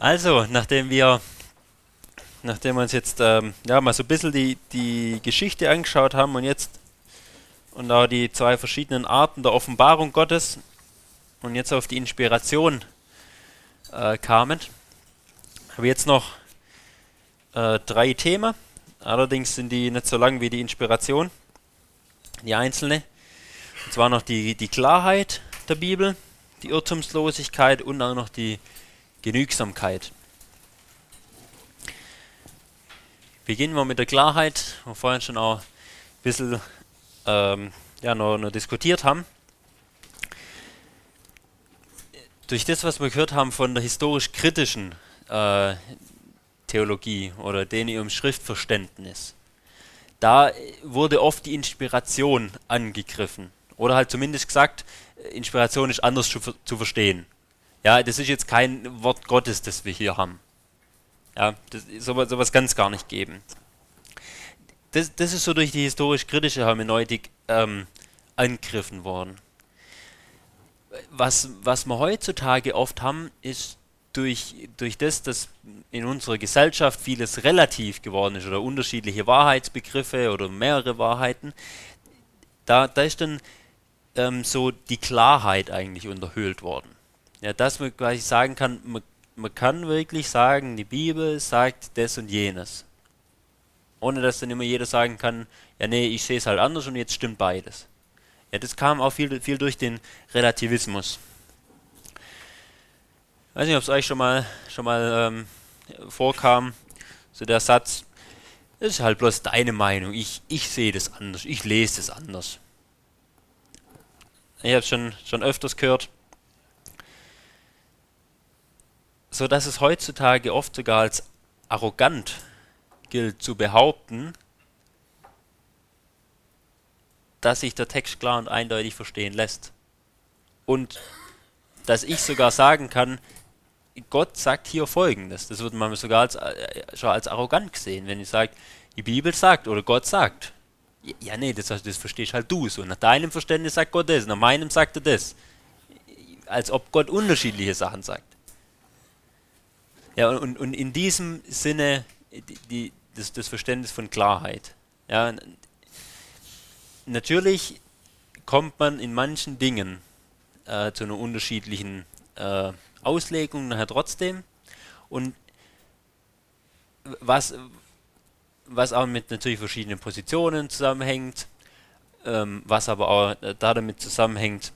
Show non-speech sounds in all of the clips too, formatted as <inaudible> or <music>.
Also, nachdem wir, nachdem wir uns jetzt ähm, ja, mal so ein bisschen die, die Geschichte angeschaut haben und jetzt und auch die zwei verschiedenen Arten der Offenbarung Gottes und jetzt auf die Inspiration äh, kamen, habe ich jetzt noch äh, drei Themen. Allerdings sind die nicht so lang wie die Inspiration, die einzelne. Und zwar noch die, die Klarheit der Bibel, die Irrtumslosigkeit und auch noch die Genügsamkeit. Beginnen wir mit der Klarheit, wo wir vorhin schon auch ein bisschen ähm, ja, noch, noch diskutiert haben. Durch das, was wir gehört haben von der historisch-kritischen äh, Theologie oder den ihrem Schriftverständnis, da wurde oft die Inspiration angegriffen. Oder halt zumindest gesagt, Inspiration ist anders zu, zu verstehen. Ja, das ist jetzt kein Wort Gottes, das wir hier haben. Ja, das sowas, sowas kann es gar nicht geben. Das, das ist so durch die historisch-kritische Hermeneutik ähm, angegriffen worden. Was, was wir heutzutage oft haben, ist durch, durch das, dass in unserer Gesellschaft vieles relativ geworden ist oder unterschiedliche Wahrheitsbegriffe oder mehrere Wahrheiten, da, da ist dann ähm, so die Klarheit eigentlich unterhöhlt worden. Ja, dass man quasi sagen kann, man, man kann wirklich sagen, die Bibel sagt das und jenes. Ohne dass dann immer jeder sagen kann, ja nee, ich sehe es halt anders und jetzt stimmt beides. Ja, das kam auch viel, viel durch den Relativismus. Ich weiß nicht, ob es euch schon mal, schon mal ähm, vorkam, so der Satz, das ist halt bloß deine Meinung, ich, ich sehe das anders, ich lese das anders. Ich habe es schon, schon öfters gehört. So dass es heutzutage oft sogar als arrogant gilt zu behaupten, dass sich der Text klar und eindeutig verstehen lässt. Und dass ich sogar sagen kann, Gott sagt hier folgendes. Das wird man sogar als, äh, schon als arrogant gesehen, wenn ich sage, die Bibel sagt oder Gott sagt. Ja, nee, das, das verstehst halt du so. Nach deinem Verständnis sagt Gott das, nach meinem sagt er das. Als ob Gott unterschiedliche Sachen sagt. Ja, und, und in diesem Sinne die, die, das, das Verständnis von Klarheit. Ja, natürlich kommt man in manchen Dingen äh, zu einer unterschiedlichen äh, Auslegung nachher trotzdem. Und was, was auch mit natürlich verschiedenen Positionen zusammenhängt, ähm, was aber auch damit zusammenhängt,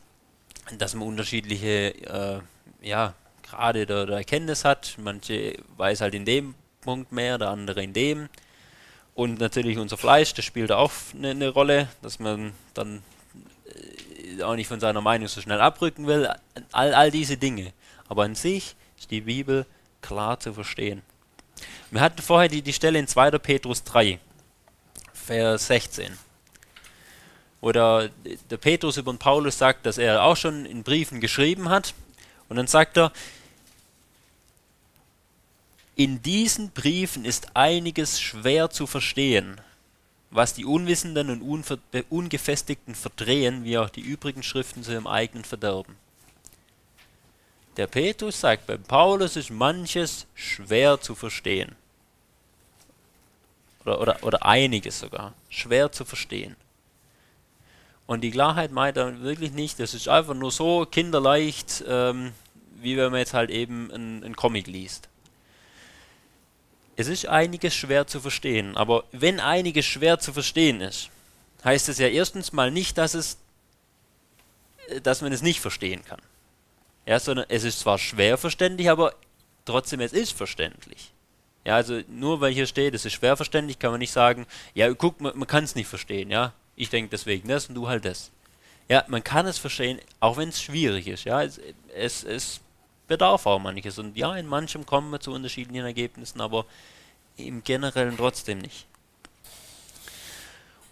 dass man unterschiedliche äh, ja, Grade der, der Erkenntnis hat. Manche weiß halt in dem Punkt mehr, der andere in dem. Und natürlich unser Fleisch, das spielt auch eine, eine Rolle, dass man dann äh, auch nicht von seiner Meinung so schnell abrücken will. All, all diese Dinge. Aber an sich ist die Bibel klar zu verstehen. Wir hatten vorher die, die Stelle in 2. Petrus 3, Vers 16. Oder der Petrus über den Paulus sagt, dass er auch schon in Briefen geschrieben hat. Und dann sagt er, in diesen Briefen ist einiges schwer zu verstehen, was die Unwissenden und Ungefestigten verdrehen, wie auch die übrigen Schriften zu ihrem eigenen Verderben. Der Petrus sagt, beim Paulus ist manches schwer zu verstehen. Oder, oder, oder einiges sogar. Schwer zu verstehen. Und die Klarheit meint er wirklich nicht, das ist einfach nur so kinderleicht, ähm, wie wenn man jetzt halt eben einen Comic liest. Es ist einiges schwer zu verstehen, aber wenn einiges schwer zu verstehen ist, heißt es ja erstens mal nicht, dass es äh, dass man es nicht verstehen kann. Ja, sondern es ist zwar schwer verständlich, aber trotzdem es ist verständlich. Ja, also nur weil hier steht, es ist schwer verständlich, kann man nicht sagen, ja, guck, man, man kann es nicht verstehen, ja. Ich denke deswegen das und du halt das. Ja, man kann es verstehen, auch wenn es schwierig ist, ja. Es, es, es bedarf auch manches. Und ja, in manchem kommen wir zu unterschiedlichen Ergebnissen, aber im Generellen trotzdem nicht.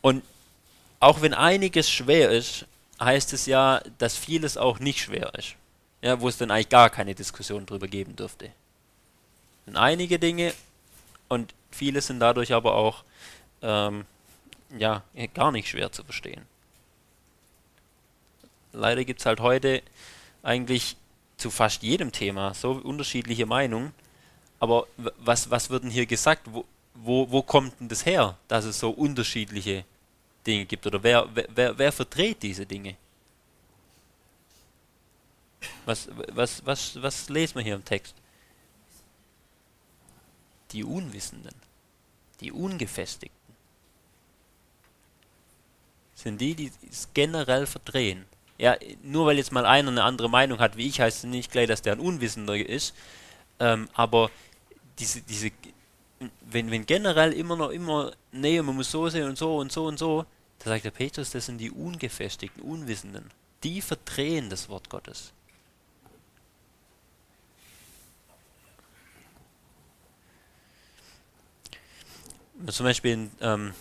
Und auch wenn einiges schwer ist, heißt es ja, dass vieles auch nicht schwer ist. Ja, wo es dann eigentlich gar keine Diskussion drüber geben dürfte. Und einige Dinge und viele sind dadurch aber auch ähm, ja, gar nicht schwer zu verstehen. Leider gibt es halt heute eigentlich zu fast jedem Thema so unterschiedliche Meinungen, Aber was, was wird denn hier gesagt? Wo, wo, wo kommt denn das her, dass es so unterschiedliche Dinge gibt? Oder wer, wer, wer verdreht diese Dinge? Was, was, was, was lesen wir hier im Text? Die Unwissenden, die Ungefestigten sind die, die es generell verdrehen. Ja, nur weil jetzt mal einer eine andere Meinung hat wie ich, heißt es nicht gleich, dass der ein Unwissender ist. Ähm, aber diese, diese, wenn, wenn generell immer noch immer, nee, man muss so sehen und so und so und so, da sagt der Petrus, das sind die Ungefestigten, Unwissenden. Die verdrehen das Wort Gottes. Zum Beispiel in, ähm,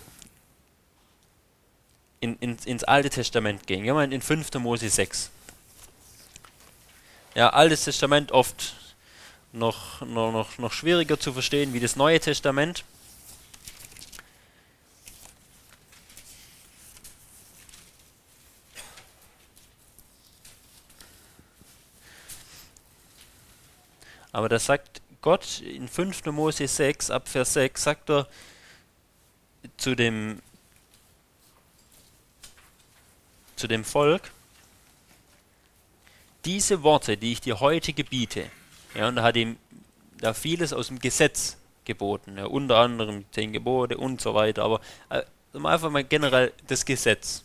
in, in, ins Alte Testament gehen. Gehen wir in 5. Mose 6. Ja, Altes Testament oft noch, noch, noch, noch schwieriger zu verstehen wie das Neue Testament. Aber da sagt Gott in 5. Mose 6, ab Vers 6, sagt er zu dem zu dem Volk, diese Worte, die ich dir heute gebiete, ja, und da hat ihm da vieles aus dem Gesetz geboten, ja, unter anderem zehn Gebote und so weiter, aber äh, einfach mal generell das Gesetz.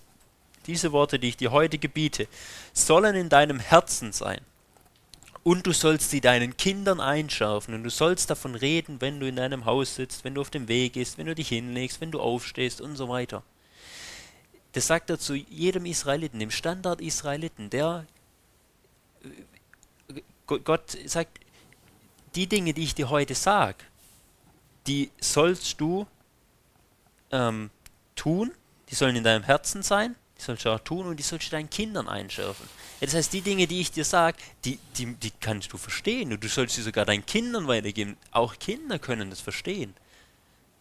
Diese Worte, die ich dir heute gebiete, sollen in deinem Herzen sein. Und du sollst sie deinen Kindern einschärfen und du sollst davon reden, wenn du in deinem Haus sitzt, wenn du auf dem Weg gehst, wenn du dich hinlegst, wenn du aufstehst und so weiter. Das sagt er zu jedem Israeliten, dem Standard-Israeliten, der äh, Gott sagt, die Dinge, die ich dir heute sage, die sollst du ähm, tun, die sollen in deinem Herzen sein, die sollst du auch tun und die sollst du deinen Kindern einschärfen. Ja, das heißt, die Dinge, die ich dir sage, die, die, die kannst du verstehen und du sollst sie sogar deinen Kindern weitergeben. Auch Kinder können das verstehen.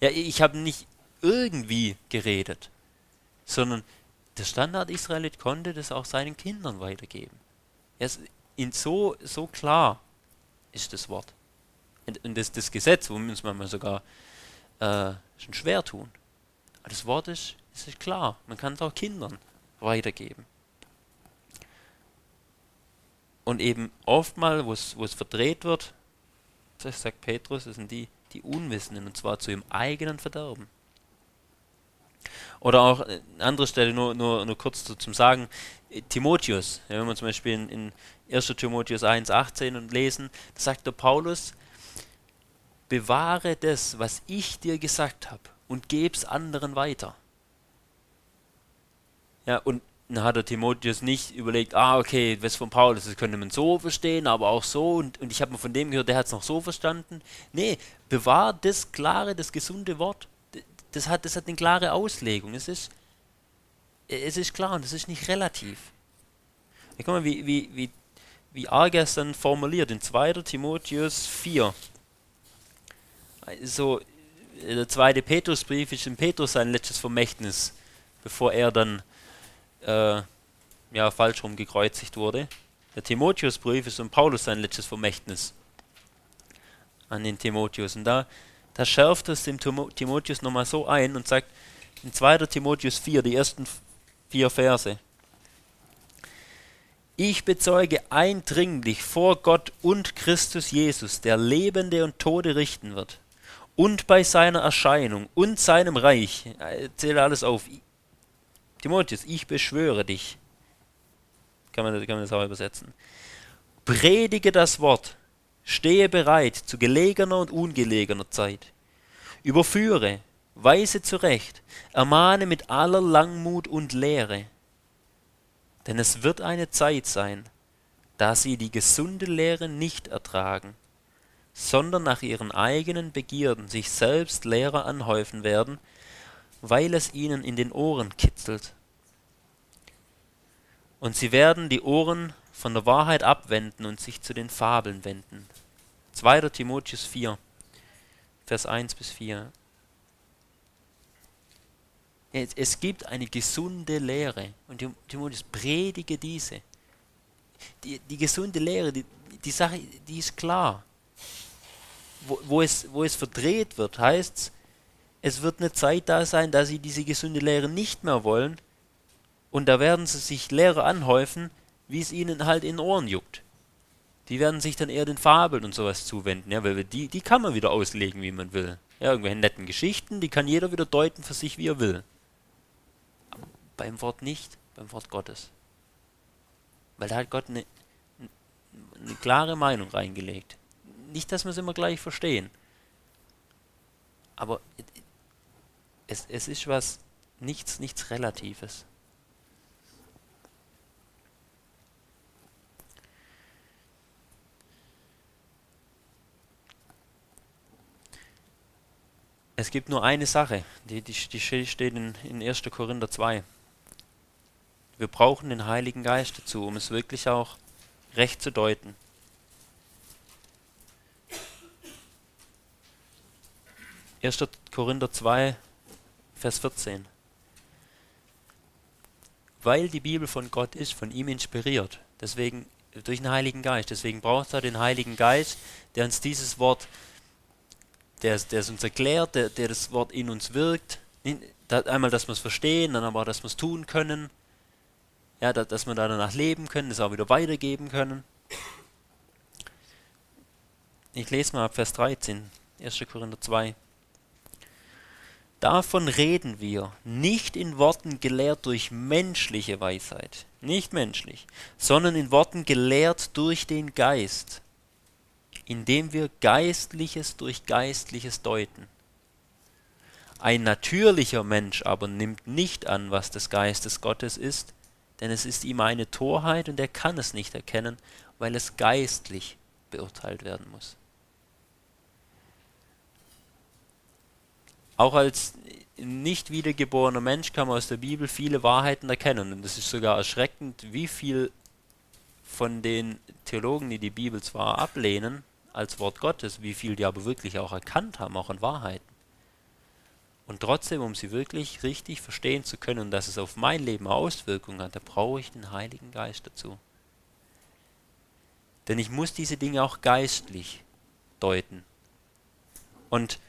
Ja, ich habe nicht irgendwie geredet sondern der Standard-Israelit konnte das auch seinen Kindern weitergeben. Es, in so, so klar ist das Wort. Und, und das, das Gesetz, womit uns manchmal sogar äh, schon schwer tun. Aber das Wort ist, ist klar. Man kann es auch Kindern weitergeben. Und eben oftmals, wo es verdreht wird, sagt Petrus, das sind die, die Unwissenden, und zwar zu ihrem eigenen Verderben. Oder auch eine andere Stelle, nur, nur, nur kurz zu, zum Sagen, Timotheus, ja, wenn wir zum Beispiel in, in 1. Timotheus 1,18 und lesen, da sagt der Paulus, bewahre das, was ich dir gesagt habe und geb's anderen weiter. Ja, und dann hat der Timotheus nicht überlegt, ah, okay, was von Paulus, das könnte man so verstehen, aber auch so, und, und ich habe mal von dem gehört, der hat es noch so verstanden. Nee, bewahr das klare, das gesunde Wort das hat, das hat eine klare Auslegung. Es ist, es ist klar und es ist nicht relativ. Guck mal, wie, wie, wie, wie arg er es dann formuliert in 2. Timotheus 4. Also, der zweite Petrusbrief ist in Petrus sein letztes Vermächtnis, bevor er dann äh, ja, falsch rum gekreuzigt wurde. Der Timotheusbrief ist in Paulus sein letztes Vermächtnis an den Timotheus. Und da da schärft es dem Timotheus nochmal so ein und sagt in 2. Timotheus 4, die ersten vier Verse. Ich bezeuge eindringlich vor Gott und Christus Jesus, der Lebende und Tode richten wird, und bei seiner Erscheinung und seinem Reich, zähle alles auf. Timotheus, ich beschwöre dich. Kann man, kann man das auch übersetzen. Predige das Wort, Stehe bereit zu gelegener und ungelegener Zeit. Überführe, weise zurecht, ermahne mit aller Langmut und Lehre. Denn es wird eine Zeit sein, da sie die gesunde Lehre nicht ertragen, sondern nach ihren eigenen Begierden sich selbst Lehrer anhäufen werden, weil es ihnen in den Ohren kitzelt. Und sie werden die Ohren von der Wahrheit abwenden und sich zu den Fabeln wenden. 2. Timotheus 4, Vers 1 bis 4. Es gibt eine gesunde Lehre und Timotheus predige diese. Die, die gesunde Lehre, die, die Sache, die ist klar. wo, wo, es, wo es verdreht wird, heißt es, es wird eine Zeit da sein, da sie diese gesunde Lehre nicht mehr wollen. Und da werden sie sich Lehre anhäufen, wie es ihnen halt in den Ohren juckt. Die werden sich dann eher den Fabeln und sowas zuwenden, ja, weil die, die kann man wieder auslegen, wie man will. Ja, irgendwelche netten Geschichten, die kann jeder wieder deuten für sich, wie er will. Aber beim Wort nicht, beim Wort Gottes. Weil da hat Gott eine, eine klare Meinung reingelegt. Nicht, dass wir es immer gleich verstehen. Aber es, es ist was, nichts, nichts Relatives. Es gibt nur eine Sache, die, die, die steht in, in 1. Korinther 2. Wir brauchen den Heiligen Geist dazu, um es wirklich auch recht zu deuten. Erster Korinther 2, Vers 14. Weil die Bibel von Gott ist, von ihm inspiriert, deswegen durch den Heiligen Geist, deswegen braucht er den Heiligen Geist, der uns dieses Wort der, der es uns erklärt, der, der das Wort in uns wirkt. Einmal, dass wir es verstehen, dann aber, dass wir es tun können. Ja, dass wir danach leben können, das auch wieder weitergeben können. Ich lese mal ab Vers 13, 1. Korinther 2. Davon reden wir, nicht in Worten gelehrt durch menschliche Weisheit, nicht menschlich, sondern in Worten gelehrt durch den Geist, indem wir Geistliches durch Geistliches deuten. Ein natürlicher Mensch aber nimmt nicht an, was des Geistes Gottes ist, denn es ist ihm eine Torheit und er kann es nicht erkennen, weil es geistlich beurteilt werden muss. Auch als nicht wiedergeborener Mensch kann man aus der Bibel viele Wahrheiten erkennen. Und es ist sogar erschreckend, wie viel von den Theologen, die die Bibel zwar ablehnen, als Wort Gottes, wie viel die aber wirklich auch erkannt haben, auch an Wahrheiten. Und trotzdem, um sie wirklich richtig verstehen zu können, dass es auf mein Leben Auswirkungen hat, da brauche ich den Heiligen Geist dazu. Denn ich muss diese Dinge auch geistlich deuten. Und,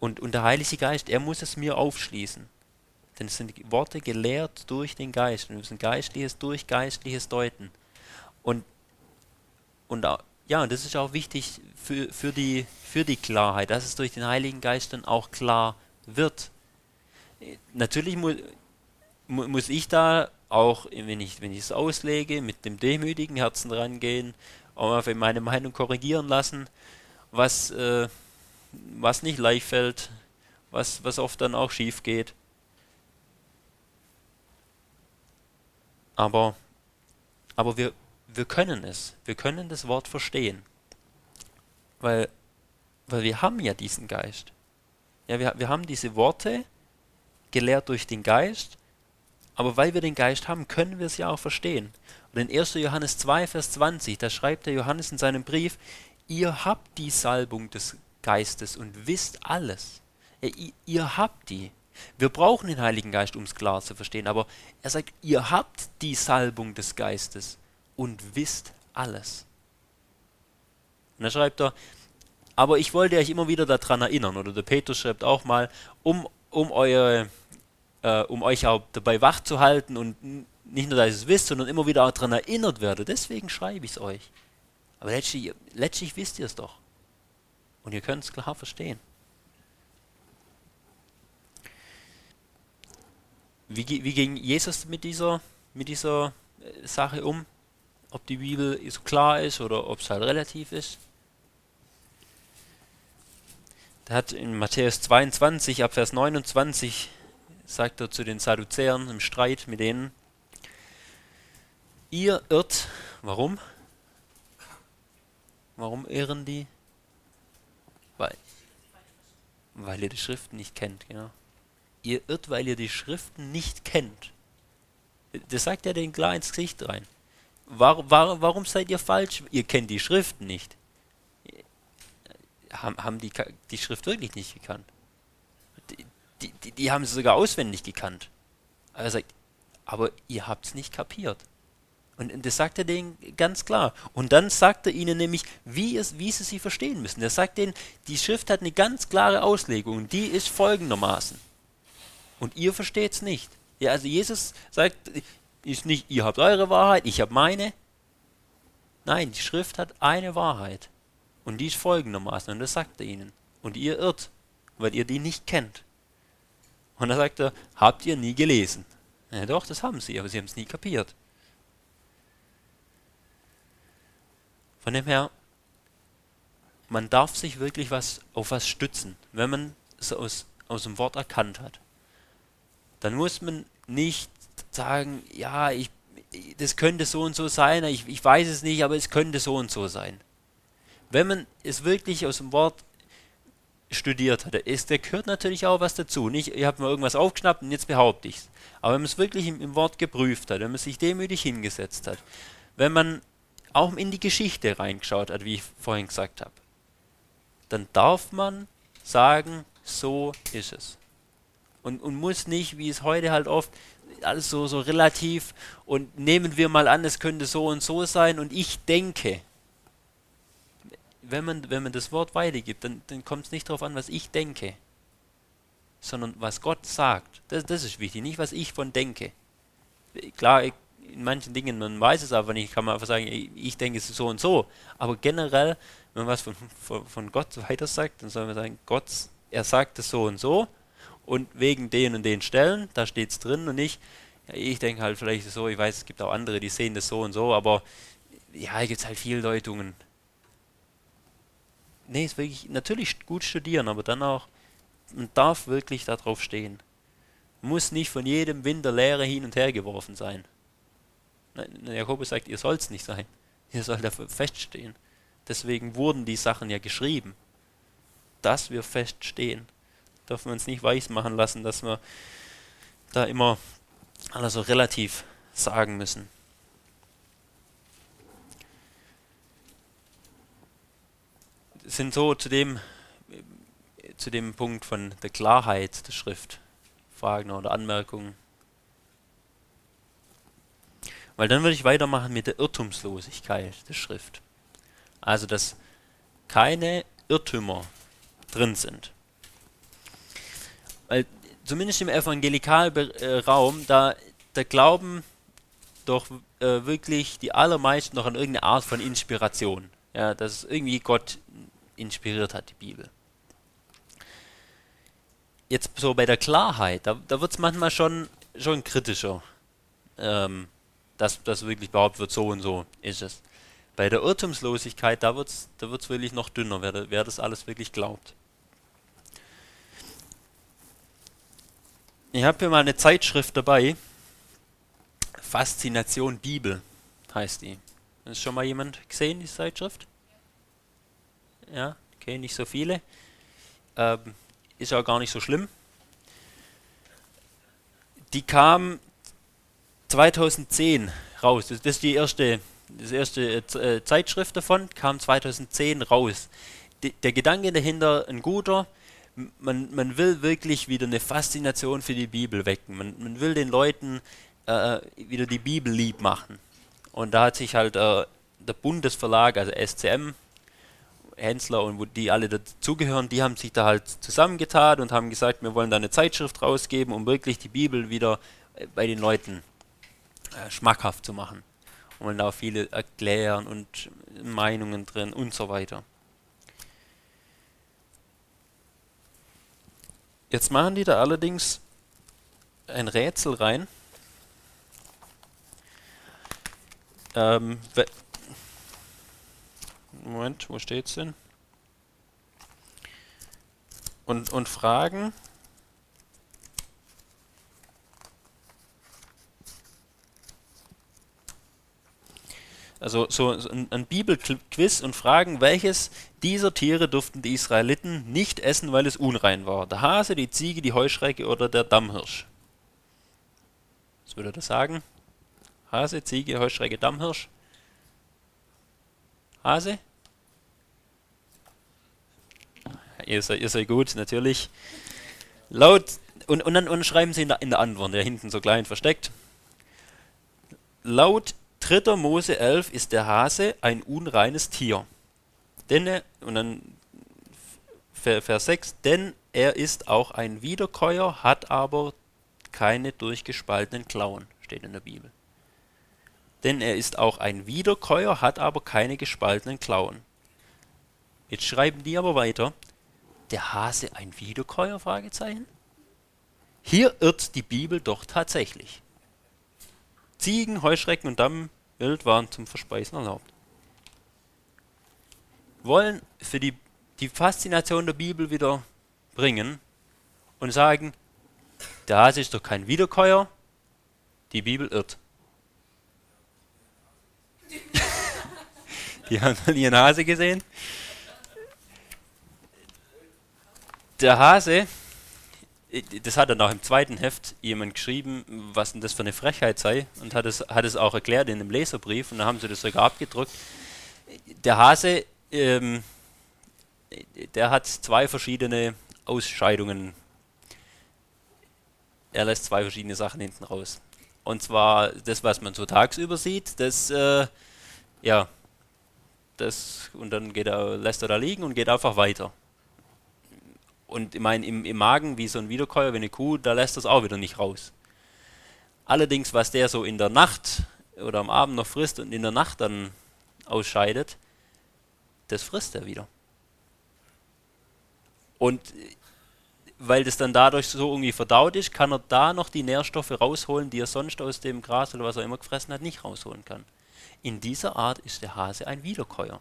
und, und der Heilige Geist, er muss es mir aufschließen. Denn es sind Worte gelehrt durch den Geist. Wir müssen Geistliches durch Geistliches deuten. Und, und ja, und das ist auch wichtig für, für, die, für die Klarheit, dass es durch den Heiligen Geist dann auch klar wird. Natürlich mu, mu, muss ich da auch, wenn ich wenn es auslege, mit dem demütigen Herzen rangehen, auch mal meine Meinung korrigieren lassen, was, äh, was nicht leicht fällt, was, was oft dann auch schief geht. Aber, aber wir, wir können es. Wir können das Wort verstehen. Weil, weil wir haben ja diesen Geist. Ja, wir, wir haben diese Worte gelehrt durch den Geist, aber weil wir den Geist haben, können wir es ja auch verstehen. Und in 1. Johannes 2, Vers 20, da schreibt der Johannes in seinem Brief, ihr habt die Salbung des Geistes und wisst alles. Ihr, ihr habt die. Wir brauchen den Heiligen Geist, um es klar zu verstehen, aber er sagt, ihr habt die Salbung des Geistes und wisst alles. Und dann schreibt er, aber ich wollte euch immer wieder daran erinnern, oder der Petrus schreibt auch mal, um, um, eure, äh, um euch auch dabei wach zu halten und nicht nur, dass ihr es wisst, sondern immer wieder auch daran erinnert werde. Deswegen schreibe ich es euch. Aber letztlich, letztlich wisst ihr es doch. Und ihr könnt es klar verstehen. Wie, wie ging Jesus mit dieser, mit dieser äh, Sache um? Ob die Bibel so klar ist oder ob es halt relativ ist? Da hat in Matthäus 22 ab Vers 29 sagt er zu den Sadduzäern im Streit mit denen, ihr irrt, warum? Warum irren die? Weil, weil ihr die Schriften nicht kennt, genau ihr irrt, weil ihr die Schriften nicht kennt. Das sagt er denen klar ins Gesicht rein. Warum, warum, warum seid ihr falsch? Ihr kennt die Schriften nicht. Haben, haben die die Schrift wirklich nicht gekannt? Die, die, die haben sie sogar auswendig gekannt. Aber er sagt, aber ihr habt es nicht kapiert. Und das sagt er denen ganz klar. Und dann sagt er ihnen nämlich, wie, es, wie sie sie verstehen müssen. Er sagt denen, die Schrift hat eine ganz klare Auslegung. Die ist folgendermaßen. Und ihr versteht es nicht. Ja, also Jesus sagt, ist nicht, ihr habt eure Wahrheit, ich habe meine. Nein, die Schrift hat eine Wahrheit. Und die ist folgendermaßen. Und das sagt er ihnen. Und ihr irrt, weil ihr die nicht kennt. Und da sagt er, habt ihr nie gelesen? Ja, doch, das haben sie, aber sie haben es nie kapiert. Von dem her, man darf sich wirklich was auf was stützen, wenn man es aus, aus dem Wort erkannt hat. Dann muss man nicht sagen, ja, ich, das könnte so und so sein, ich, ich weiß es nicht, aber es könnte so und so sein. Wenn man es wirklich aus dem Wort studiert hat, ist, da gehört natürlich auch was dazu. Nicht, ich habe mir irgendwas aufgeschnappt und jetzt behaupte ich es. Aber wenn man es wirklich im, im Wort geprüft hat, wenn man sich demütig hingesetzt hat, wenn man auch in die Geschichte reingeschaut hat, wie ich vorhin gesagt habe, dann darf man sagen, so ist es. Und, und muss nicht, wie es heute halt oft, alles so, so relativ und nehmen wir mal an, es könnte so und so sein und ich denke. Wenn man, wenn man das Wort weitergibt, dann, dann kommt es nicht darauf an, was ich denke, sondern was Gott sagt. Das, das ist wichtig, nicht was ich von denke. Klar, in manchen Dingen, man weiß es aber nicht, kann man einfach sagen, ich denke es ist so und so. Aber generell, wenn man was von, von, von Gott weiter sagt, dann soll man sagen, Gott, er sagt es so und so und wegen den und den Stellen, da steht es drin und nicht, ja, ich denke halt vielleicht so, ich weiß, es gibt auch andere, die sehen das so und so, aber ja, hier gibt es halt viele Deutungen. Nee, ist wirklich natürlich gut studieren, aber dann auch, man darf wirklich darauf stehen. Muss nicht von jedem Wind der Lehre hin und her geworfen sein. Jakobus sagt, ihr sollt es nicht sein. Ihr sollt dafür feststehen. Deswegen wurden die Sachen ja geschrieben. Dass wir feststehen. Dürfen wir uns nicht weiß machen lassen, dass wir da immer alles so relativ sagen müssen. Sind so zu dem, zu dem Punkt von der Klarheit der Schrift Fragen oder Anmerkungen. Weil dann würde ich weitermachen mit der Irrtumslosigkeit der Schrift. Also, dass keine Irrtümer drin sind. Weil zumindest im evangelikalen Raum, da, da glauben doch äh, wirklich die allermeisten noch an irgendeine Art von Inspiration. Ja, dass irgendwie Gott inspiriert hat, die Bibel. Jetzt so bei der Klarheit, da, da wird es manchmal schon, schon kritischer. Ähm, dass das wirklich behauptet wird, so und so ist es. Bei der Irrtumslosigkeit, da wird es da wird's wirklich noch dünner, wer, wer das alles wirklich glaubt. Ich habe hier mal eine Zeitschrift dabei. Faszination Bibel heißt die. Ist schon mal jemand gesehen, die Zeitschrift? Ja, okay, nicht so viele. Ähm, ist auch gar nicht so schlimm. Die kam 2010 raus. Das, ist die erste, das erste äh, Zeitschrift davon, kam 2010 raus. Der Gedanke dahinter ein guter. Man, man will wirklich wieder eine Faszination für die Bibel wecken. Man, man will den Leuten äh, wieder die Bibel lieb machen. Und da hat sich halt äh, der Bundesverlag, also SCM, Hensler und wo die alle dazugehören, die haben sich da halt zusammengetan und haben gesagt, wir wollen da eine Zeitschrift rausgeben, um wirklich die Bibel wieder äh, bei den Leuten äh, schmackhaft zu machen. Und da auch viele erklären und Meinungen drin und so weiter. Jetzt machen die da allerdings ein Rätsel rein. Ähm, Moment, wo steht's denn? Und, und fragen, Also so, ein, ein Bibelquiz und fragen, welches dieser Tiere durften die Israeliten nicht essen, weil es unrein war? Der Hase, die Ziege, die Heuschrecke oder der Dammhirsch? Was würde das sagen? Hase, Ziege, Heuschrecke, Dammhirsch? Hase? Ihr seid, ihr seid gut, natürlich. Laut, und, und dann und schreiben sie in der, in der Antwort, der hinten so klein versteckt. Laut 3. Mose 11 ist der Hase ein unreines Tier. Denn er, und dann Vers 6, denn er ist auch ein Wiederkäuer, hat aber keine durchgespaltenen Klauen, steht in der Bibel. Denn er ist auch ein Wiederkäuer, hat aber keine gespaltenen Klauen. Jetzt schreiben die aber weiter, der Hase ein Wiederkäuer? Fragezeichen. Hier irrt die Bibel doch tatsächlich. Ziegen, Heuschrecken und Dammwild waren zum Verspeisen erlaubt. Wollen für die, die Faszination der Bibel wieder bringen und sagen, der Hase ist doch kein Wiederkäuer, die Bibel irrt. <laughs> die haben nie einen Hase gesehen. Der Hase das hat dann auch im zweiten Heft jemand geschrieben, was denn das für eine Frechheit sei und hat es, hat es auch erklärt in einem Leserbrief und dann haben sie das sogar abgedruckt. Der Hase, ähm, der hat zwei verschiedene Ausscheidungen. Er lässt zwei verschiedene Sachen hinten raus. Und zwar das, was man so tagsüber sieht, das, äh, ja, das, und dann geht er, lässt er da liegen und geht einfach weiter. Und ich meine, im, im Magen, wie so ein Wiederkäuer, wie eine Kuh, da lässt das auch wieder nicht raus. Allerdings, was der so in der Nacht oder am Abend noch frisst und in der Nacht dann ausscheidet, das frisst er wieder. Und weil das dann dadurch so irgendwie verdaut ist, kann er da noch die Nährstoffe rausholen, die er sonst aus dem Gras oder was er immer gefressen hat, nicht rausholen kann. In dieser Art ist der Hase ein Wiederkäuer.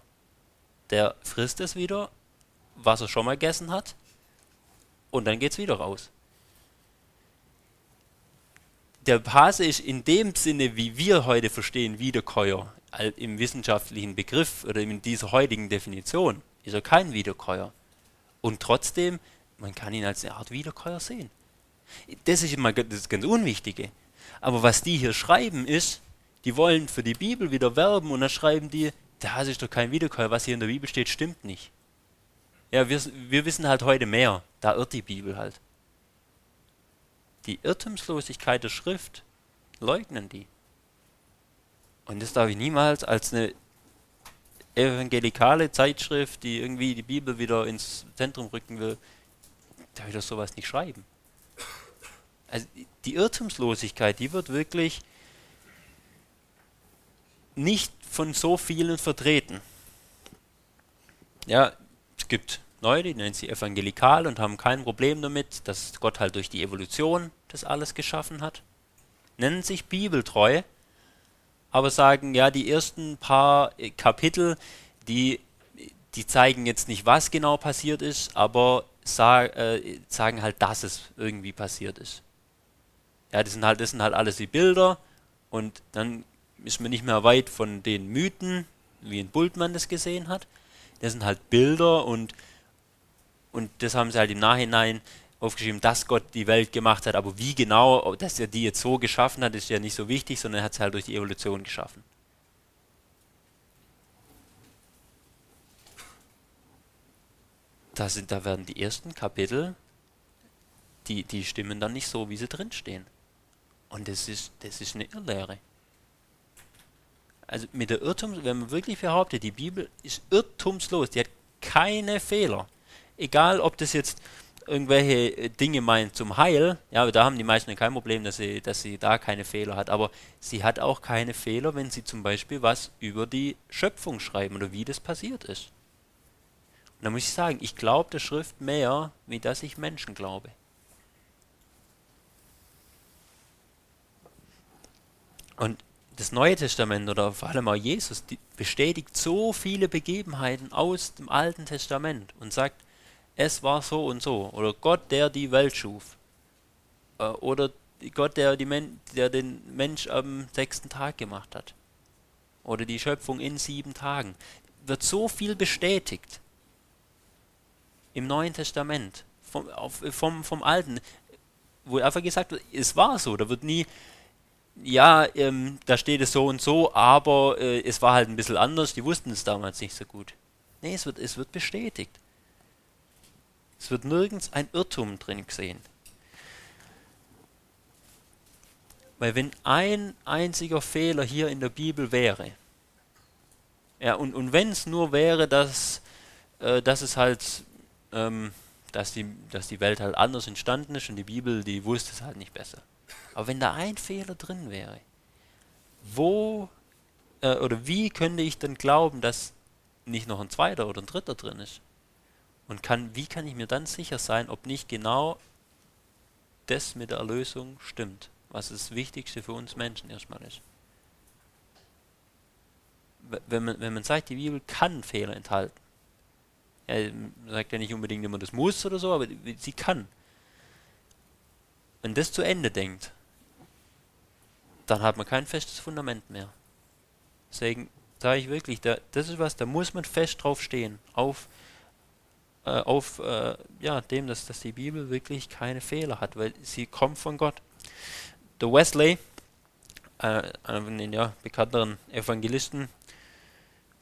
Der frisst es wieder, was er schon mal gegessen hat, und dann geht es wieder raus. Der Hase ist in dem Sinne, wie wir heute verstehen, Wiederkäuer, im wissenschaftlichen Begriff oder in dieser heutigen Definition, ist er kein Wiederkäuer. Und trotzdem, man kann ihn als eine Art Wiederkäuer sehen. Das ist immer das ganz Unwichtige. Aber was die hier schreiben ist, die wollen für die Bibel wieder werben und dann schreiben die, Hase ist doch kein Wiederkäuer, was hier in der Bibel steht, stimmt nicht. Ja, wir, wir wissen halt heute mehr. Da irrt die Bibel halt. Die Irrtumslosigkeit der Schrift leugnen die. Und das darf ich niemals als eine evangelikale Zeitschrift, die irgendwie die Bibel wieder ins Zentrum rücken will, darf ich das sowas nicht schreiben. Also die Irrtumslosigkeit, die wird wirklich nicht von so vielen vertreten. Ja, es gibt Leute, die nennen sie evangelikal und haben kein Problem damit, dass Gott halt durch die Evolution das alles geschaffen hat. Nennen sich bibeltreu, aber sagen, ja, die ersten paar äh, Kapitel, die, die zeigen jetzt nicht, was genau passiert ist, aber sag, äh, sagen halt, dass es irgendwie passiert ist. Ja, das sind halt, das sind halt alles die Bilder und dann ist man nicht mehr weit von den Mythen, wie ein Bultmann das gesehen hat. Das sind halt Bilder und und das haben sie halt im Nachhinein aufgeschrieben, dass Gott die Welt gemacht hat, aber wie genau, dass er die jetzt so geschaffen hat, ist ja nicht so wichtig, sondern er hat sie halt durch die Evolution geschaffen. Da, sind, da werden die ersten Kapitel, die, die stimmen dann nicht so, wie sie drinstehen. Und das ist, das ist eine Irrlehre. Also mit der Irrtum, wenn man wirklich behauptet, die Bibel ist irrtumslos, die hat keine Fehler, egal ob das jetzt irgendwelche äh, Dinge meint zum Heil, ja, da haben die meisten kein Problem, dass sie, dass sie da keine Fehler hat, aber sie hat auch keine Fehler, wenn sie zum Beispiel was über die Schöpfung schreiben oder wie das passiert ist. Und da muss ich sagen, ich glaube der Schrift mehr, wie dass ich Menschen glaube. Und das Neue Testament oder vor allem auch Jesus bestätigt so viele Begebenheiten aus dem Alten Testament und sagt, es war so und so. Oder Gott, der die Welt schuf. Äh, oder Gott, der, die Men der den Mensch am sechsten Tag gemacht hat. Oder die Schöpfung in sieben Tagen. Wird so viel bestätigt im Neuen Testament, vom, auf, vom, vom Alten, wo einfach gesagt wird, es war so. Da wird nie, ja, ähm, da steht es so und so, aber äh, es war halt ein bisschen anders, die wussten es damals nicht so gut. Nee, es wird, es wird bestätigt. Es wird nirgends ein Irrtum drin gesehen. Weil wenn ein einziger Fehler hier in der Bibel wäre, ja, und, und wenn es nur wäre, dass, äh, dass es halt, ähm, dass, die, dass die Welt halt anders entstanden ist und die Bibel, die wusste es halt nicht besser. Aber wenn da ein Fehler drin wäre, wo äh, oder wie könnte ich denn glauben, dass nicht noch ein zweiter oder ein dritter drin ist? Und kann, wie kann ich mir dann sicher sein, ob nicht genau das mit der Erlösung stimmt, was das Wichtigste für uns Menschen erstmal ist? Wenn man, wenn man sagt, die Bibel kann Fehler enthalten, er sagt ja nicht unbedingt immer, das muss oder so, aber sie kann. Wenn das zu Ende denkt, dann hat man kein festes Fundament mehr. Deswegen sage ich wirklich, da, das ist was, da muss man fest drauf stehen, auf, äh, auf äh, ja, dem, dass, dass die Bibel wirklich keine Fehler hat, weil sie kommt von Gott. Der Wesley, äh, einer den ja, bekannteren Evangelisten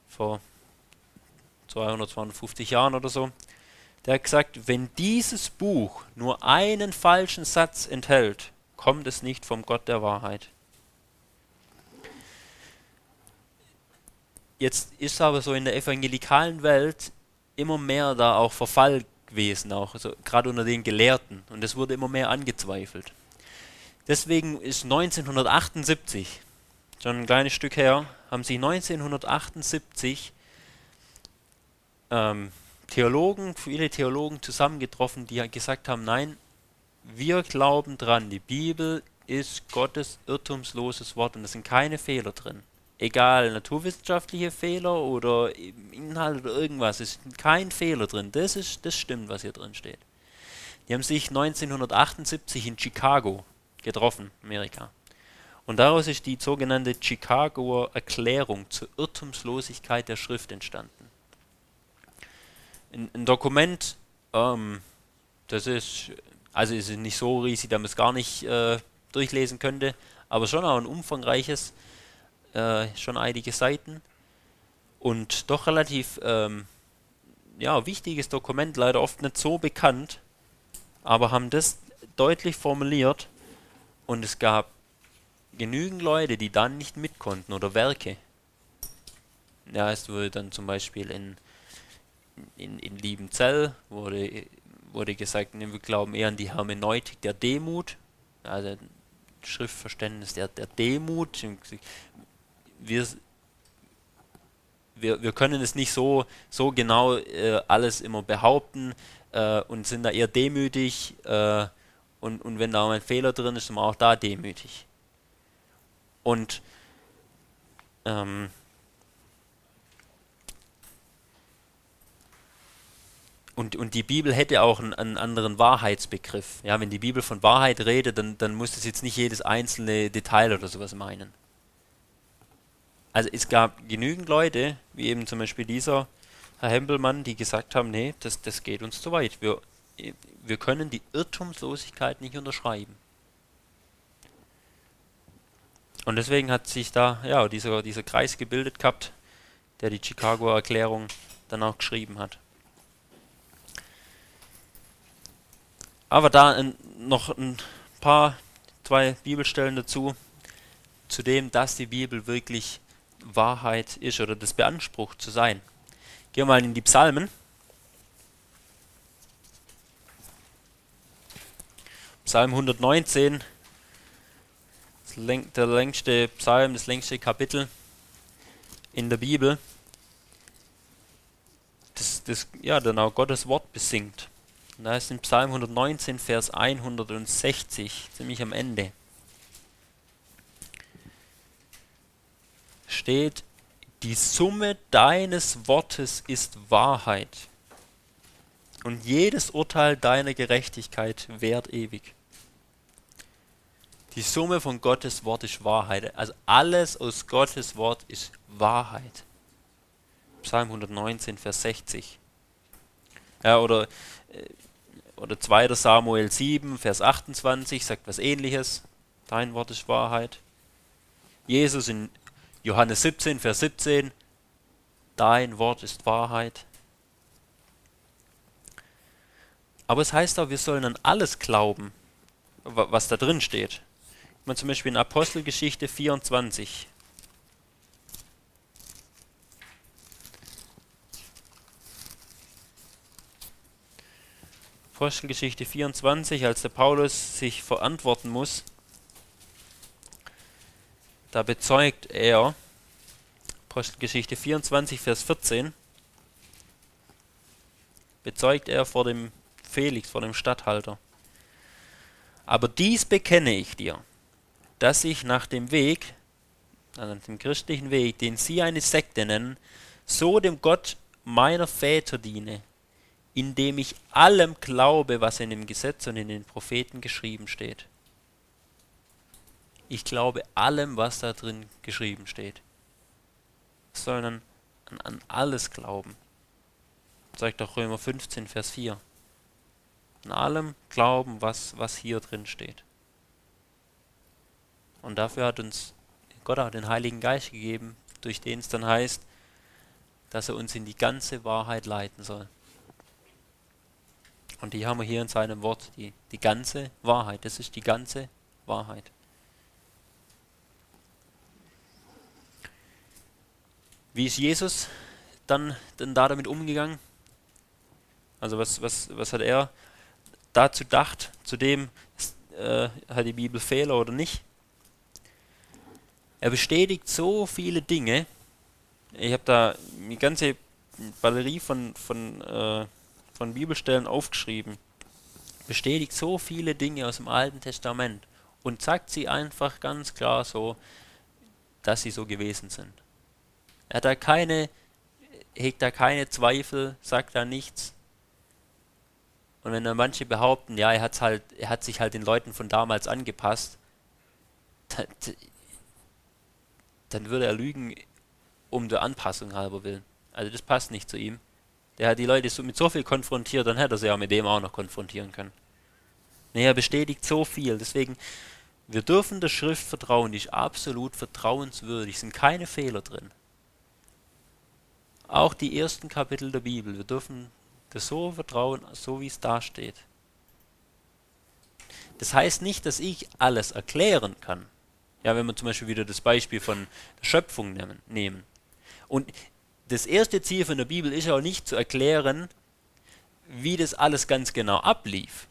vor 200, 250 Jahren oder so, der hat gesagt, wenn dieses Buch nur einen falschen Satz enthält, kommt es nicht vom Gott der Wahrheit. Jetzt ist aber so in der evangelikalen Welt immer mehr da auch Verfall gewesen, auch also gerade unter den Gelehrten. Und es wurde immer mehr angezweifelt. Deswegen ist 1978, schon ein kleines Stück her, haben sich 1978 ähm, Theologen, viele Theologen zusammengetroffen, die gesagt haben, nein, wir glauben dran, die Bibel ist Gottes irrtumsloses Wort und es sind keine Fehler drin egal naturwissenschaftliche Fehler oder Inhalt oder irgendwas, es ist kein Fehler drin. Das ist, das stimmt, was hier drin steht. Die haben sich 1978 in Chicago getroffen, Amerika. Und daraus ist die sogenannte Chicagoer Erklärung zur Irrtumslosigkeit der Schrift entstanden. Ein, ein Dokument, ähm, das ist, also ist nicht so riesig, dass man es gar nicht äh, durchlesen könnte, aber schon auch ein umfangreiches äh, schon einige Seiten. Und doch relativ ähm, ja, wichtiges Dokument, leider oft nicht so bekannt, aber haben das deutlich formuliert. Und es gab genügend Leute, die dann nicht mit konnten oder Werke. Ja, es wurde dann zum Beispiel in, in, in Liebenzell wurde, wurde gesagt, wir glauben eher an die Hermeneutik der Demut, also Schriftverständnis der, der Demut wir, wir, wir können es nicht so, so genau äh, alles immer behaupten äh, und sind da eher demütig äh, und, und wenn da ein Fehler drin ist, sind wir auch da demütig. Und ähm, und, und die Bibel hätte auch einen, einen, anderen Wahrheitsbegriff. Ja, wenn die Bibel von Wahrheit redet, dann, dann muss es jetzt nicht jedes einzelne Detail oder sowas meinen. Also es gab genügend Leute, wie eben zum Beispiel dieser Herr Hempelmann, die gesagt haben, nee, das, das geht uns zu weit. Wir, wir können die Irrtumslosigkeit nicht unterschreiben. Und deswegen hat sich da ja dieser, dieser Kreis gebildet gehabt, der die Chicagoer Erklärung dann auch geschrieben hat. Aber da ein, noch ein paar, zwei Bibelstellen dazu, zu dem, dass die Bibel wirklich Wahrheit ist oder das beansprucht zu sein. Gehen wir mal in die Psalmen. Psalm 119, der längste Psalm, das längste Kapitel in der Bibel, das, das ja auch Gottes Wort besingt. Da ist in Psalm 119, Vers 160, ziemlich am Ende. Steht, die Summe deines Wortes ist Wahrheit und jedes Urteil deiner Gerechtigkeit währt ewig. Die Summe von Gottes Wort ist Wahrheit. Also alles aus Gottes Wort ist Wahrheit. Psalm 119, Vers 60. Ja, oder, äh, oder 2. Samuel 7, Vers 28 sagt was ähnliches. Dein Wort ist Wahrheit. Jesus in Johannes 17, Vers 17, dein Wort ist Wahrheit. Aber es heißt auch, wir sollen an alles glauben, was da drin steht. man zum Beispiel in Apostelgeschichte 24. Apostelgeschichte 24, als der Paulus sich verantworten muss, da bezeugt er, Apostelgeschichte 24, Vers 14, bezeugt er vor dem Felix, vor dem Statthalter. Aber dies bekenne ich dir, dass ich nach dem Weg, also dem christlichen Weg, den sie eine Sekte nennen, so dem Gott meiner Väter diene, indem ich allem glaube, was in dem Gesetz und in den Propheten geschrieben steht. Ich glaube allem, was da drin geschrieben steht. Sondern an, an alles glauben. Zeigt auch Römer 15, Vers 4. An allem glauben, was, was hier drin steht. Und dafür hat uns Gott auch den Heiligen Geist gegeben, durch den es dann heißt, dass er uns in die ganze Wahrheit leiten soll. Und die haben wir hier in seinem Wort, die, die ganze Wahrheit. Das ist die ganze Wahrheit. Wie ist Jesus dann, dann da damit umgegangen? Also was, was, was hat er dazu gedacht, zu dem äh, hat die Bibel Fehler oder nicht? Er bestätigt so viele Dinge. Ich habe da eine ganze Ballerie von, von äh, von Bibelstellen aufgeschrieben, bestätigt so viele Dinge aus dem Alten Testament und sagt sie einfach ganz klar so, dass sie so gewesen sind. Er hat da keine, hegt da keine Zweifel, sagt da nichts. Und wenn dann manche behaupten, ja, er hat halt, er hat sich halt den Leuten von damals angepasst, dann, dann würde er lügen um der Anpassung halber willen. Also das passt nicht zu ihm. Der hat die Leute so, mit so viel konfrontiert, dann hätte er sie ja mit dem auch noch konfrontieren können. Nee, er bestätigt so viel. Deswegen, wir dürfen der Schrift vertrauen, die ist absolut vertrauenswürdig, sind keine Fehler drin. Auch die ersten Kapitel der Bibel, wir dürfen das so vertrauen, so wie es da steht. Das heißt nicht, dass ich alles erklären kann. Ja, wenn wir zum Beispiel wieder das Beispiel von Schöpfung nehmen. nehmen. Und das erste Ziel von der Bibel ist auch nicht zu erklären, wie das alles ganz genau ablief.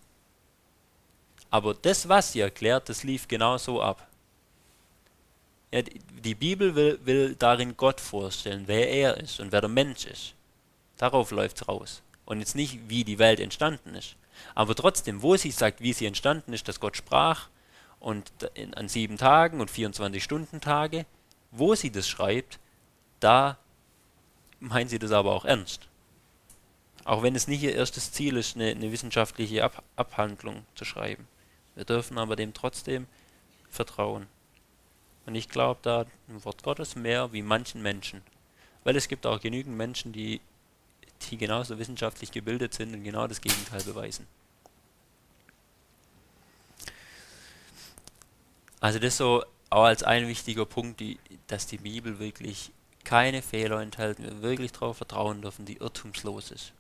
Aber das, was sie erklärt, das lief genau so ab. Ja, die Bibel will, will darin Gott vorstellen, wer er ist und wer der Mensch ist. Darauf läuft es raus. Und jetzt nicht, wie die Welt entstanden ist. Aber trotzdem, wo sie sagt, wie sie entstanden ist, dass Gott sprach und in, an sieben Tagen und 24 Stunden Tage, wo sie das schreibt, da meinen sie das aber auch ernst. Auch wenn es nicht ihr erstes Ziel ist, eine, eine wissenschaftliche Ab Abhandlung zu schreiben. Wir dürfen aber dem trotzdem vertrauen. Und ich glaube da im Wort Gottes mehr wie manchen Menschen. Weil es gibt auch genügend Menschen, die, die genauso wissenschaftlich gebildet sind und genau das Gegenteil beweisen. Also das so auch als ein wichtiger Punkt, die, dass die Bibel wirklich keine Fehler enthalten, wir wirklich darauf vertrauen dürfen, die irrtumslos ist.